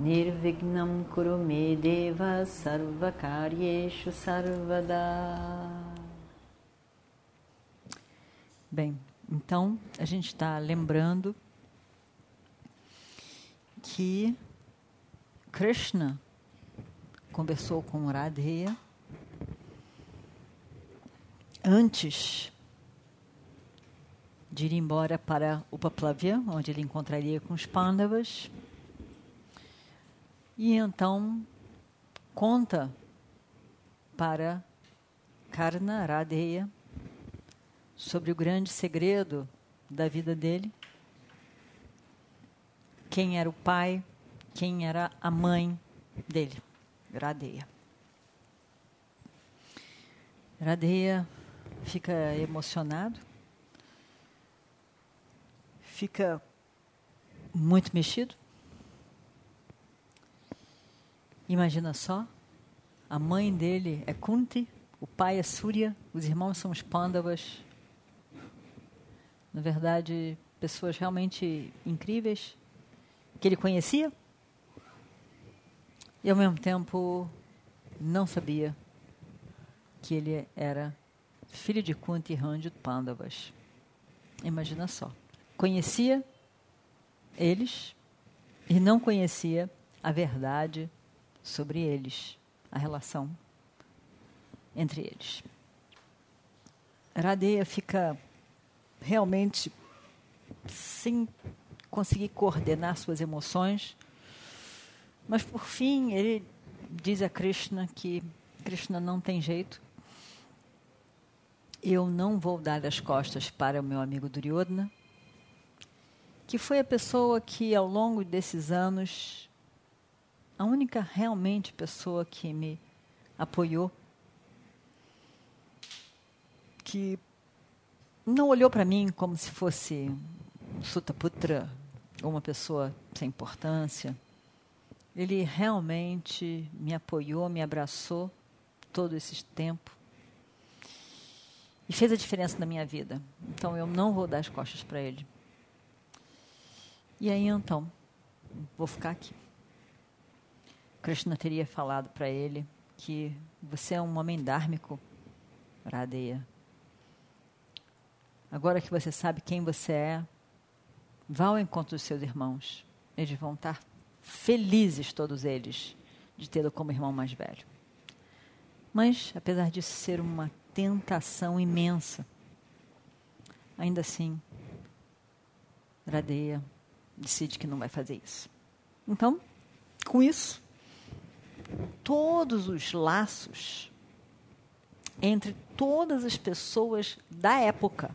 Nirvignam Kurume Deva Sarvakaryeshu Sarvada. Bem, então a gente está lembrando que Krishna conversou com Radheya antes de ir embora para Upaplavya, onde ele encontraria com os Pandavas e então conta para Karna Radeya sobre o grande segredo da vida dele. Quem era o pai, quem era a mãe dele, Radeya. Radeya fica emocionado, fica muito mexido, Imagina só, a mãe dele é Kunti, o pai é Surya, os irmãos são os Pandavas. Na verdade, pessoas realmente incríveis que ele conhecia e ao mesmo tempo não sabia que ele era filho de Kunti e Ranjit Pandavas. Imagina só. Conhecia eles e não conhecia a verdade sobre eles, a relação entre eles. Radeia fica realmente sem conseguir coordenar suas emoções, mas por fim ele diz a Krishna que Krishna não tem jeito. Eu não vou dar as costas para o meu amigo Duryodhana, que foi a pessoa que ao longo desses anos a única realmente pessoa que me apoiou, que não olhou para mim como se fosse um Sutaputra ou uma pessoa sem importância. Ele realmente me apoiou, me abraçou todo esse tempo e fez a diferença na minha vida. Então eu não vou dar as costas para ele. E aí então, vou ficar aqui. Krishna teria falado para ele que você é um homem dármico, Radeya. Agora que você sabe quem você é, vá ao encontro dos seus irmãos. Eles vão estar felizes, todos eles, de tê-lo como irmão mais velho. Mas, apesar disso ser uma tentação imensa, ainda assim, Radeya decide que não vai fazer isso. Então, com isso, todos os laços entre todas as pessoas da época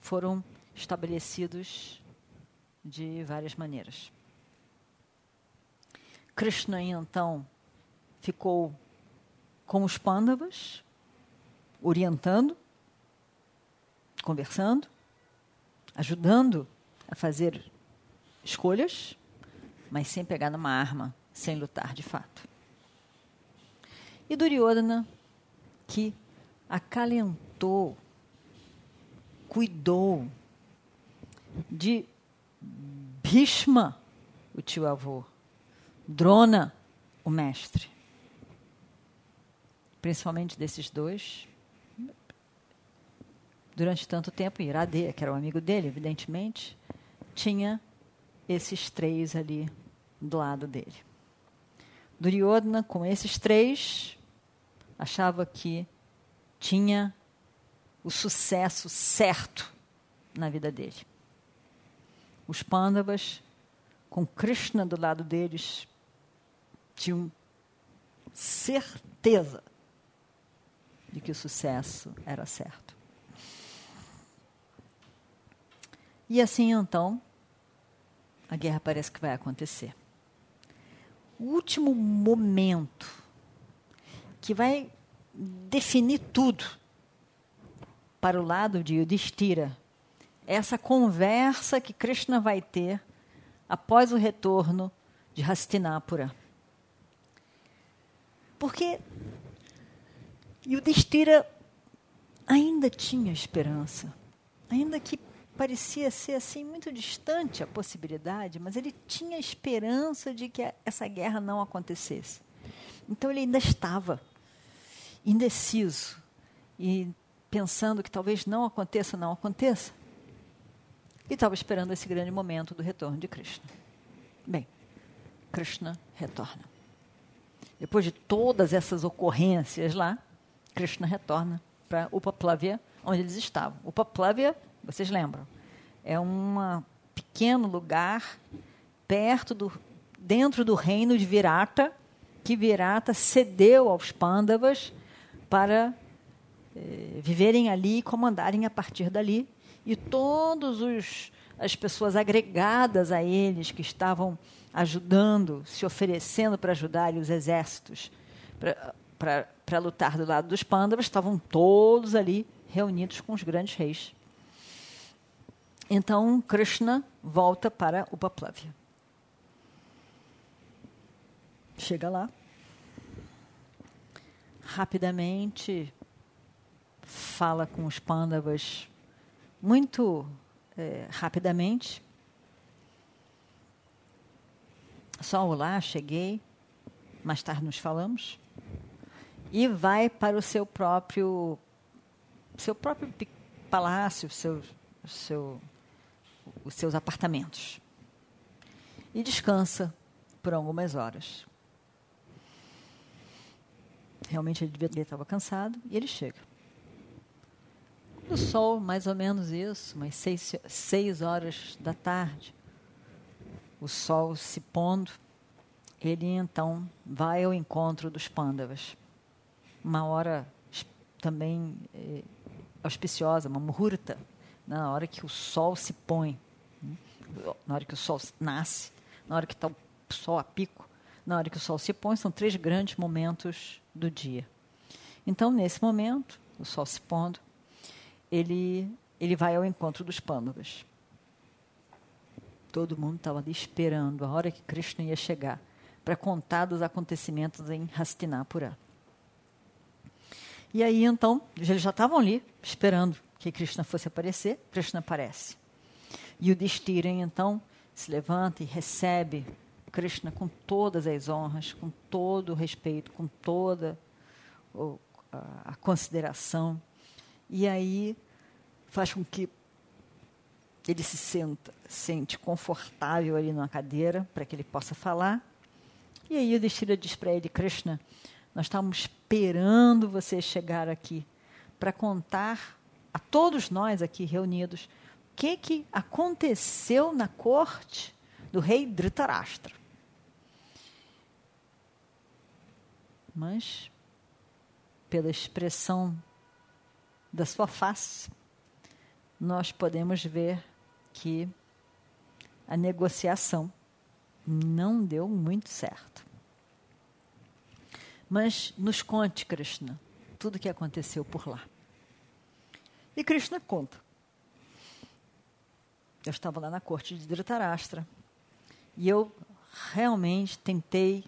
foram estabelecidos de várias maneiras. Krishna então ficou com os Pandavas, orientando, conversando, ajudando a fazer escolhas, mas sem pegar numa arma sem lutar de fato. E Duryodhana, que acalentou, cuidou de Bhishma, o tio avô, Drona, o mestre. Principalmente desses dois. Durante tanto tempo, Iradeya, que era um amigo dele, evidentemente, tinha esses três ali do lado dele. Duryodhana, com esses três, achava que tinha o sucesso certo na vida dele. Os Pandavas, com Krishna do lado deles, tinham certeza de que o sucesso era certo. E assim então, a guerra parece que vai acontecer. o último momento que vai definir tudo para o lado de Yudhishthira. Essa conversa que Krishna vai ter após o retorno de Hastinapura. Porque Yudhishthira ainda tinha esperança, ainda que parecia ser assim muito distante a possibilidade, mas ele tinha esperança de que essa guerra não acontecesse. Então ele ainda estava indeciso e pensando que talvez não aconteça, não aconteça. E estava esperando esse grande momento do retorno de Krishna. Bem, Krishna retorna. Depois de todas essas ocorrências lá, Krishna retorna para Upaplavya, onde eles estavam. Upaplavya, vocês lembram, é um pequeno lugar perto do, dentro do reino de Virata, que Virata cedeu aos Pandavas para eh, viverem ali e comandarem a partir dali. E todos os as pessoas agregadas a eles que estavam ajudando, se oferecendo para ajudar os exércitos para lutar do lado dos Pandavas, estavam todos ali reunidos com os grandes reis. Então Krishna volta para Upaplavya. Chega lá, rapidamente fala com os Pandavas muito é, rapidamente. Só olá, cheguei, mais tarde nos falamos. E vai para o seu próprio seu próprio palácio, seu, seu, os seus apartamentos. E descansa por algumas horas. Realmente ele estava cansado e ele chega. O sol, mais ou menos isso, umas seis, seis horas da tarde, o sol se pondo, ele então vai ao encontro dos pândavas. Uma hora também eh, auspiciosa, uma muhurta, na hora que o sol se põe, né? na hora que o sol nasce, na hora que está o sol a pico, na hora que o sol se põe, são três grandes momentos do dia. Então, nesse momento, o sol se pondo, ele, ele vai ao encontro dos pândavas. Todo mundo estava ali esperando a hora que Krishna ia chegar para contar dos acontecimentos em Hastinapura. E aí, então, eles já estavam ali esperando que Krishna fosse aparecer. Krishna aparece. E o Destira, então, se levanta e recebe Krishna com todas as honras, com todo o respeito, com toda a consideração. E aí faz com que ele se senta, sente confortável ali numa cadeira para que ele possa falar. E aí o Destira diz para ele, Krishna, nós estamos esperando você chegar aqui para contar a todos nós aqui reunidos o que, que aconteceu na corte do rei Dhritarashtra. Mas, pela expressão da sua face, nós podemos ver que a negociação não deu muito certo. Mas nos conte, Krishna, tudo o que aconteceu por lá. E Krishna conta. Eu estava lá na corte de Dhritarashtra e eu realmente tentei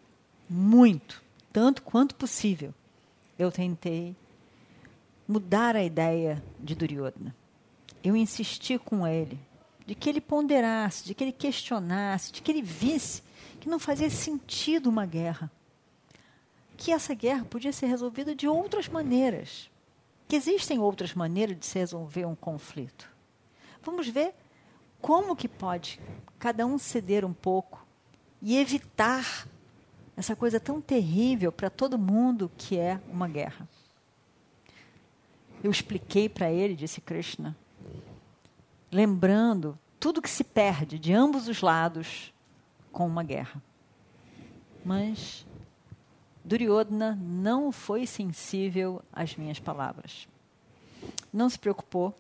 muito, tanto quanto possível, eu tentei mudar a ideia de Duryodhana. Eu insisti com ele de que ele ponderasse, de que ele questionasse, de que ele visse que não fazia sentido uma guerra. Que essa guerra podia ser resolvida de outras maneiras. Que existem outras maneiras de se resolver um conflito. Vamos ver como que pode cada um ceder um pouco e evitar essa coisa tão terrível para todo mundo que é uma guerra. Eu expliquei para ele, disse Krishna, lembrando tudo que se perde de ambos os lados com uma guerra. Mas Duryodhana não foi sensível às minhas palavras. Não se preocupou.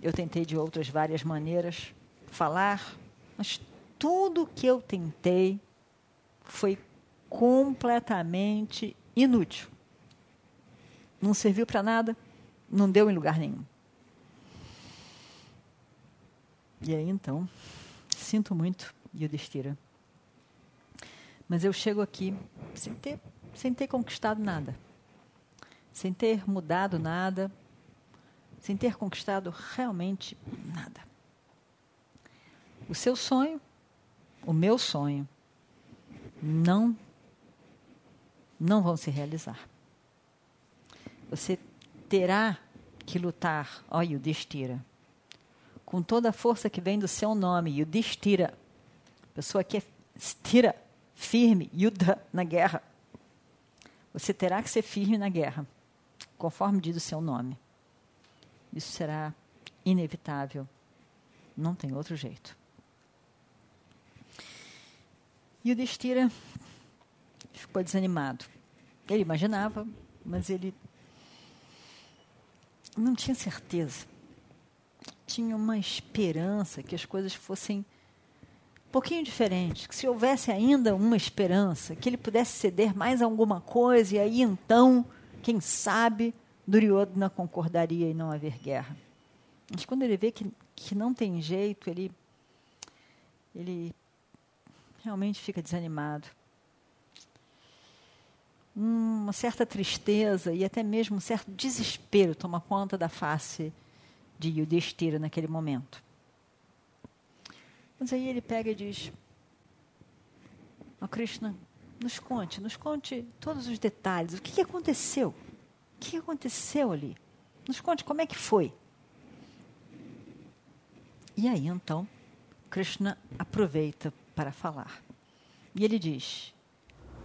Eu tentei de outras várias maneiras falar, mas tudo que eu tentei foi completamente inútil. Não serviu para nada, não deu em lugar nenhum. E aí então, sinto muito, Yudhishthira. Mas eu chego aqui sem ter, sem ter conquistado nada, sem ter mudado nada, sem ter conquistado realmente nada. O seu sonho, o meu sonho, não não vão se realizar. Você terá que lutar, ó Yudhishthira, com toda a força que vem do seu nome, Yudhishthira, pessoa que é stira, firme, Yudha, na guerra. Você terá que ser firme na guerra, conforme diz o seu nome. Isso será inevitável. Não tem outro jeito. O Destira ficou desanimado. Ele imaginava, mas ele não tinha certeza. Tinha uma esperança que as coisas fossem um pouquinho diferentes, que se houvesse ainda uma esperança, que ele pudesse ceder mais alguma coisa, e aí então, quem sabe, Duryodhana concordaria em não haver guerra. Mas quando ele vê que, que não tem jeito, ele, ele realmente fica desanimado. Uma certa tristeza e até mesmo um certo desespero toma conta da face de Yudhishthira naquele momento. Mas aí ele pega e diz: oh, Krishna, nos conte, nos conte todos os detalhes. O que, que aconteceu? O que aconteceu ali? Nos conte como é que foi. E aí então, Krishna aproveita para falar. E ele diz,